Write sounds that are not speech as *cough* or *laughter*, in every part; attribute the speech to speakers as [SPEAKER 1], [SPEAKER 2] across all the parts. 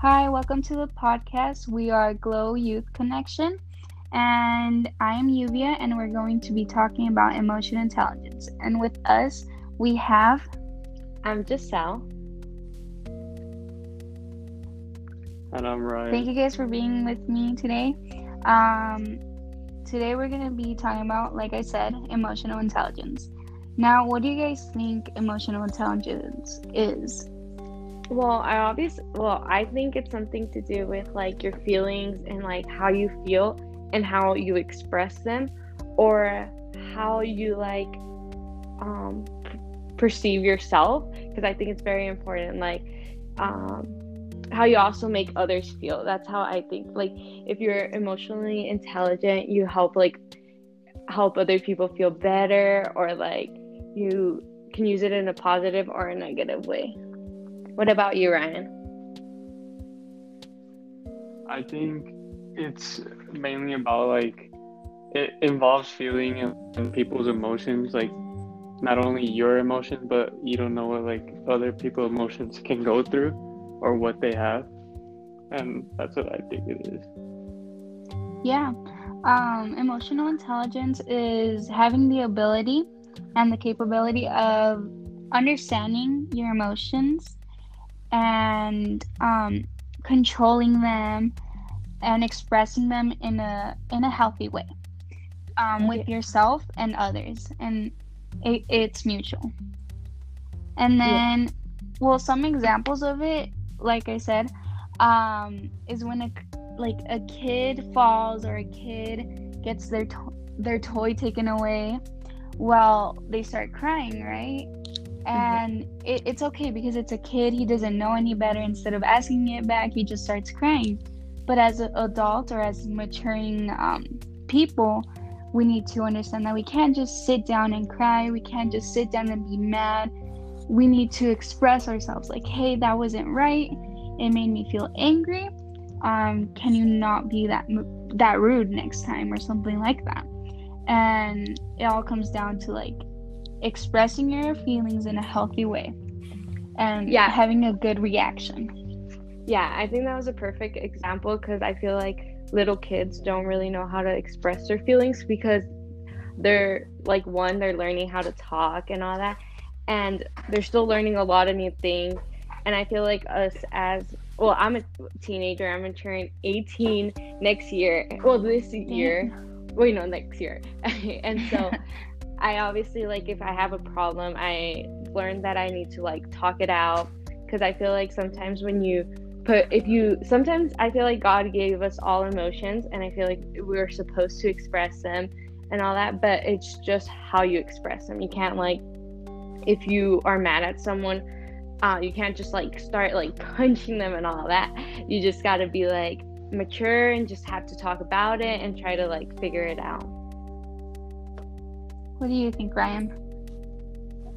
[SPEAKER 1] Hi, welcome to the podcast. We are Glow Youth Connection, and I am Yuvia, and we're going to be talking about emotional intelligence. And with us, we have.
[SPEAKER 2] I'm Giselle.
[SPEAKER 3] And I'm Ryan.
[SPEAKER 1] Thank you guys for being with me today. Um, today we're going to be talking about, like I said, emotional intelligence. Now, what do you guys think emotional intelligence is?
[SPEAKER 2] Well, I obviously, well, I think it's something to do with like your feelings and like how you feel and how you express them or how you like um perceive yourself because I think it's very important like um how you also make others feel. That's how I think like if you're emotionally intelligent, you help like help other people feel better or like you can use it in a positive or a negative way. What about you, Ryan?
[SPEAKER 3] I think it's mainly about like it involves feeling and, and people's emotions, like not only your emotions, but you don't know what like other people's emotions can go through or what they have. And that's what I think it is.
[SPEAKER 1] Yeah. Um, emotional intelligence is having the ability and the capability of understanding your emotions and um, controlling them and expressing them in a in a healthy way um, with yourself and others and it, it's mutual. And then yeah. well some examples of it like i said um, is when a like a kid falls or a kid gets their to- their toy taken away well they start crying right and mm-hmm. it, it's okay because it's a kid he doesn't know any better. Instead of asking it back he just starts crying. But as an adult or as maturing um, people we need to understand that we can't just sit down and cry. We can't just sit down and be mad. We need to express ourselves. Like hey that wasn't right. It made me feel angry. Um, can you not be that that rude next time or something like that? And it all comes down to like expressing your feelings in a healthy way and yeah. having a good reaction.
[SPEAKER 2] Yeah i think that was a perfect example because i feel like little kids don't really know how to express their feelings because they're like one they're learning how to talk and all that and they're still learning a lot of new things and i feel like us as well i'm a teenager i'm gonna turn 18 next year well this year wait no next year *laughs* and so *laughs* I obviously like if I have a problem, I learned that I need to like talk it out because I feel like sometimes when you put if you sometimes I feel like God gave us all emotions and I feel like we're supposed to express them and all that, but it's just how you express them. You can't like if you are mad at someone, uh, you can't just like start like *laughs* punching them and all that. You just got to be like mature and just have to talk about it and try to like figure it out.
[SPEAKER 1] What do you think, Ryan?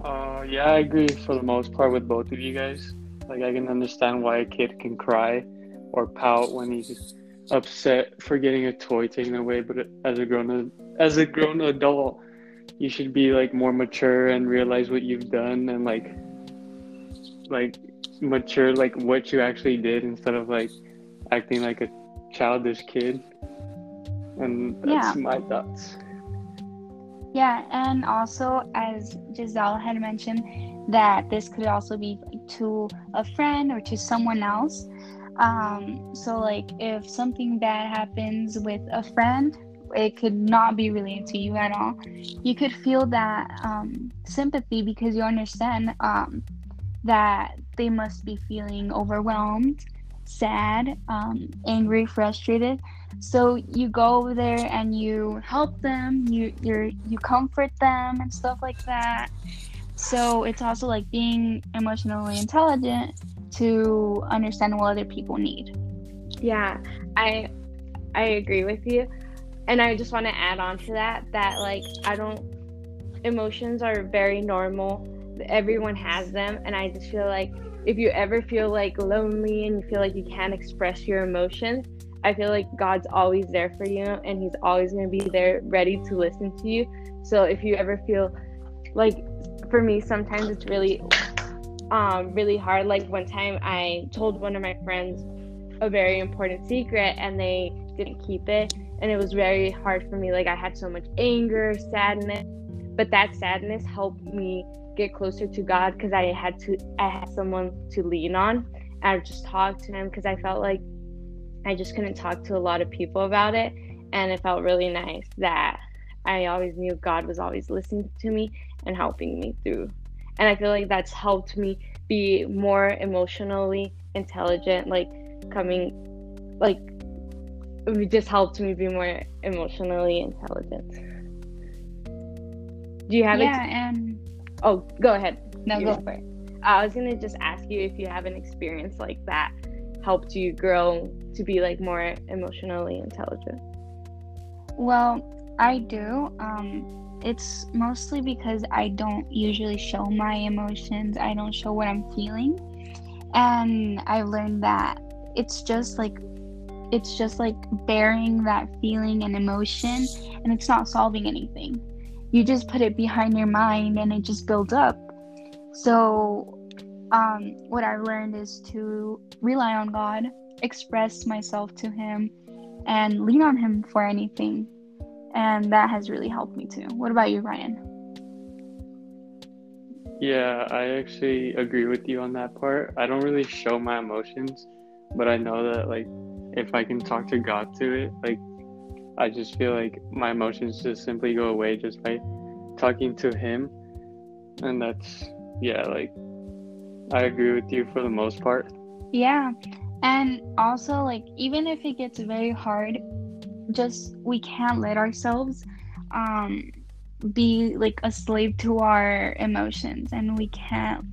[SPEAKER 3] Uh, yeah, I agree for the most part with both of you guys. Like, I can understand why a kid can cry or pout when he's upset for getting a toy taken away. But as a grown as a grown adult, you should be like more mature and realize what you've done and like like mature like what you actually did instead of like acting like a childish kid. And that's yeah. my thoughts.
[SPEAKER 1] Yeah, and also as Giselle had mentioned, that this could also be to a friend or to someone else. Um, so like if something bad happens with a friend, it could not be related to you at all. You could feel that um, sympathy because you understand um, that they must be feeling overwhelmed, sad, um, angry, frustrated. So you go over there and you help them, you you you comfort them and stuff like that. So it's also like being emotionally intelligent to understand what other people need.
[SPEAKER 2] Yeah, I I agree with you. And I just want to add on to that that like I don't emotions are very normal. Everyone has them and I just feel like if you ever feel like lonely and you feel like you can't express your emotions, I feel like God's always there for you and He's always going to be there ready to listen to you. So if you ever feel like, for me, sometimes it's really, um, really hard. Like one time I told one of my friends a very important secret and they didn't keep it and it was very hard for me like i had so much anger sadness but that sadness helped me get closer to god because i had to i had someone to lean on and i just talked to him because i felt like i just couldn't talk to a lot of people about it and it felt really nice that i always knew god was always listening to me and helping me through. And i feel like that's helped me be more emotionally intelligent like coming like it just helped me be more emotionally intelligent. Do you have
[SPEAKER 1] yeah,
[SPEAKER 2] ex-
[SPEAKER 1] and
[SPEAKER 2] oh go ahead.
[SPEAKER 1] No,
[SPEAKER 2] You-
[SPEAKER 1] go for it.
[SPEAKER 2] i was gonna just ask you if you have an experience like that helped you grow to be like more emotionally intelligent
[SPEAKER 1] Well, I do. Um, it's mostly because I don't usually show my emotions. I don't show what I'm feeling, and I've learned that it's just like it's just like bearing that feeling and emotion, and it's not solving anything. You just put it behind your mind, and it just builds up. So, um, what I've learned is to rely on God, express myself to Him, and lean on Him for anything and that has really helped me too. What about you, Ryan?
[SPEAKER 3] Yeah, I actually agree with you on that part. I don't really show my emotions, but I know that like if I can talk to God to it, like I just feel like my emotions just simply go away just by talking to him. And that's yeah, like I agree with you for the most part.
[SPEAKER 1] Yeah, and also like even if it gets very hard, just we can't let ourselves um be like a slave to our emotions and we can't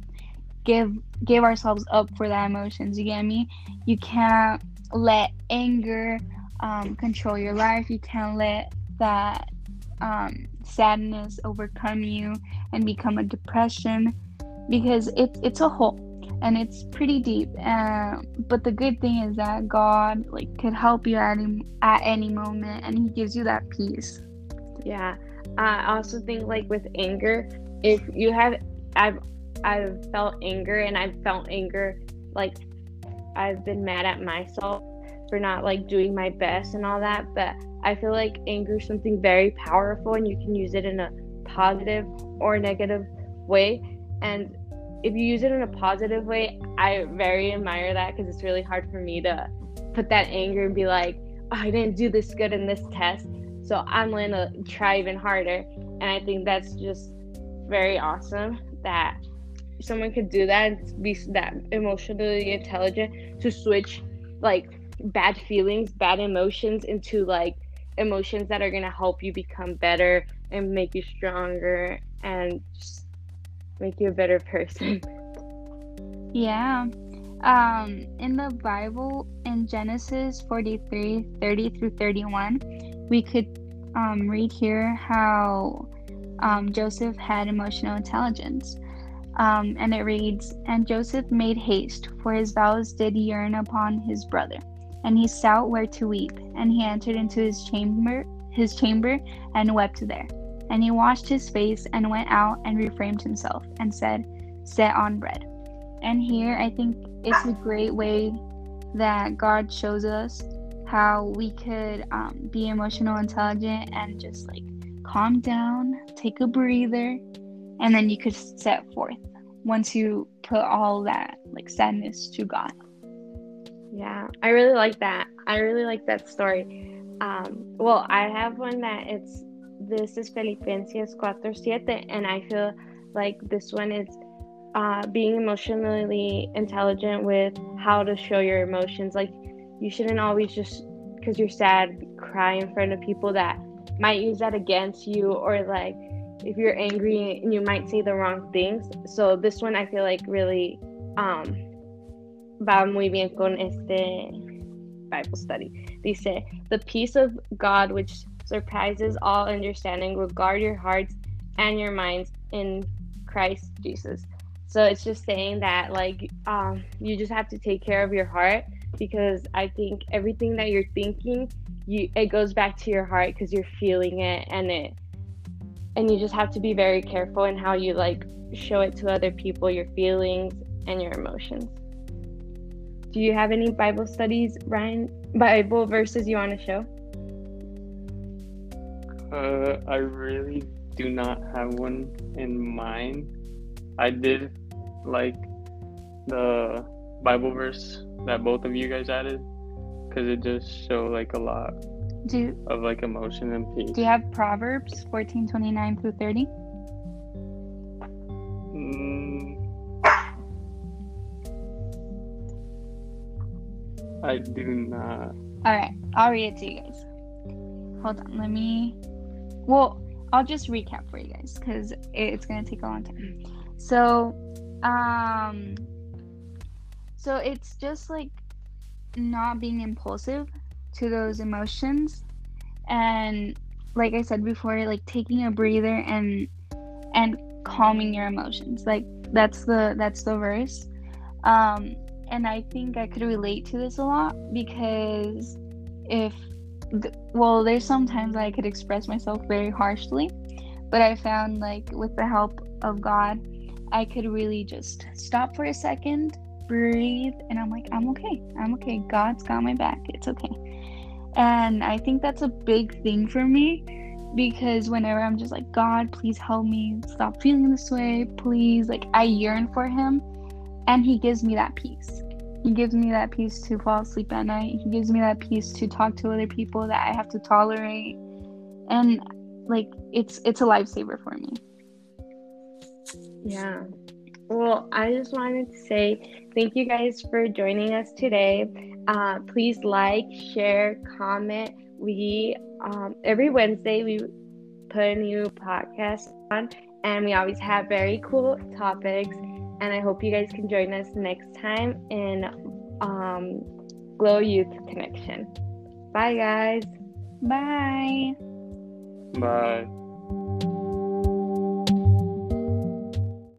[SPEAKER 1] give give ourselves up for that emotions you get me you can't let anger um, control your life you can't let that um, sadness overcome you and become a depression because it's it's a hole and it's pretty deep um, but the good thing is that god like could help you at any, at any moment and he gives you that peace
[SPEAKER 2] Yeah. I also think like with anger, if you have I've I've felt anger and I've felt anger like I've been mad at myself for not like doing my best and all that, but I feel like anger is something very powerful and you can use it in a positive or negative way. And if you use it in a positive way, I very admire that because it's really hard for me to put that anger and be like, oh, I didn't do this good in this test so I'm gonna try even harder. And I think that's just very awesome that someone could do that and be that emotionally intelligent to switch like bad feelings, bad emotions into like emotions that are gonna help you become better and make you stronger and just make you a better person. *laughs*
[SPEAKER 1] yeah. Um in the bible in genesis 43 30 through 31 we could um, read here how um, joseph had emotional intelligence. Um, and it reads and joseph made haste for his vows did yearn upon his brother. And he sought where to weep. And he entered into his chamber his chamber and wept there and he washed his face and went out and reframed himself and said set on bread and here I think it's a great way that God shows us how we could um, be emotional intelligent and just like calm down, take a breather, and then you could set forth once you put all that like sadness to God.
[SPEAKER 2] Yeah, I really like that. I really like that story. Um, well, I have one that it's this is Filipenses 4 7, and I feel like this one is uh, being emotionally intelligent with how to show your emotions. Like, you shouldn't always just because you're sad cry in front of people that might use that against you, or like if you're angry and you might say the wrong things. So, this one I feel like really um, va muy bien con este Bible study. Dice, the peace of God, which surprises all understanding, will guard your hearts and your minds in Christ Jesus. So it's just saying that like um, you just have to take care of your heart because I think everything that you're thinking, you it goes back to your heart because you're feeling it and it and you just have to be very careful in how you like show it to other people your feelings and your emotions. do you have any Bible studies, Ryan? Bible verses you want to show?
[SPEAKER 3] Uh, I really do not have one in mind. I did like the Bible verse that both of you guys added because it just show like a lot
[SPEAKER 1] Do
[SPEAKER 3] of like emotion and peace.
[SPEAKER 1] Do you have Proverbs fourteen twenty nine through thirty?
[SPEAKER 3] Mm, I do not.
[SPEAKER 1] All right, I'll read it to you guys. Hold on, let me. Well, I'll just recap for you guys because it's gonna take a long time. So, um, so it's just like not being impulsive to those emotions, and like I said before, like taking a breather and and calming your emotions. Like that's the that's the verse. Um, and I think I could relate to this a lot because if well there's sometimes I could express myself very harshly but I found like with the help of God I could really just stop for a second breathe and I'm like I'm okay. I'm okay. God's got my back. It's okay. And I think that's a big thing for me because whenever I'm just like God please help me stop feeling this way. Please like I yearn for him and he gives me that peace he gives me that peace to fall asleep at night he gives me that peace to talk to other people that i have to tolerate and like it's it's a lifesaver for me
[SPEAKER 2] Yeah. Well, I just wanted to say thank you guys for joining us today. Uh, please like, share, comment. We um, every Wednesday we put a new podcast on, and we always have very cool topics. And I hope you guys can join us next time in um, Glow Youth Connection. Bye, guys.
[SPEAKER 1] bye
[SPEAKER 3] Bye.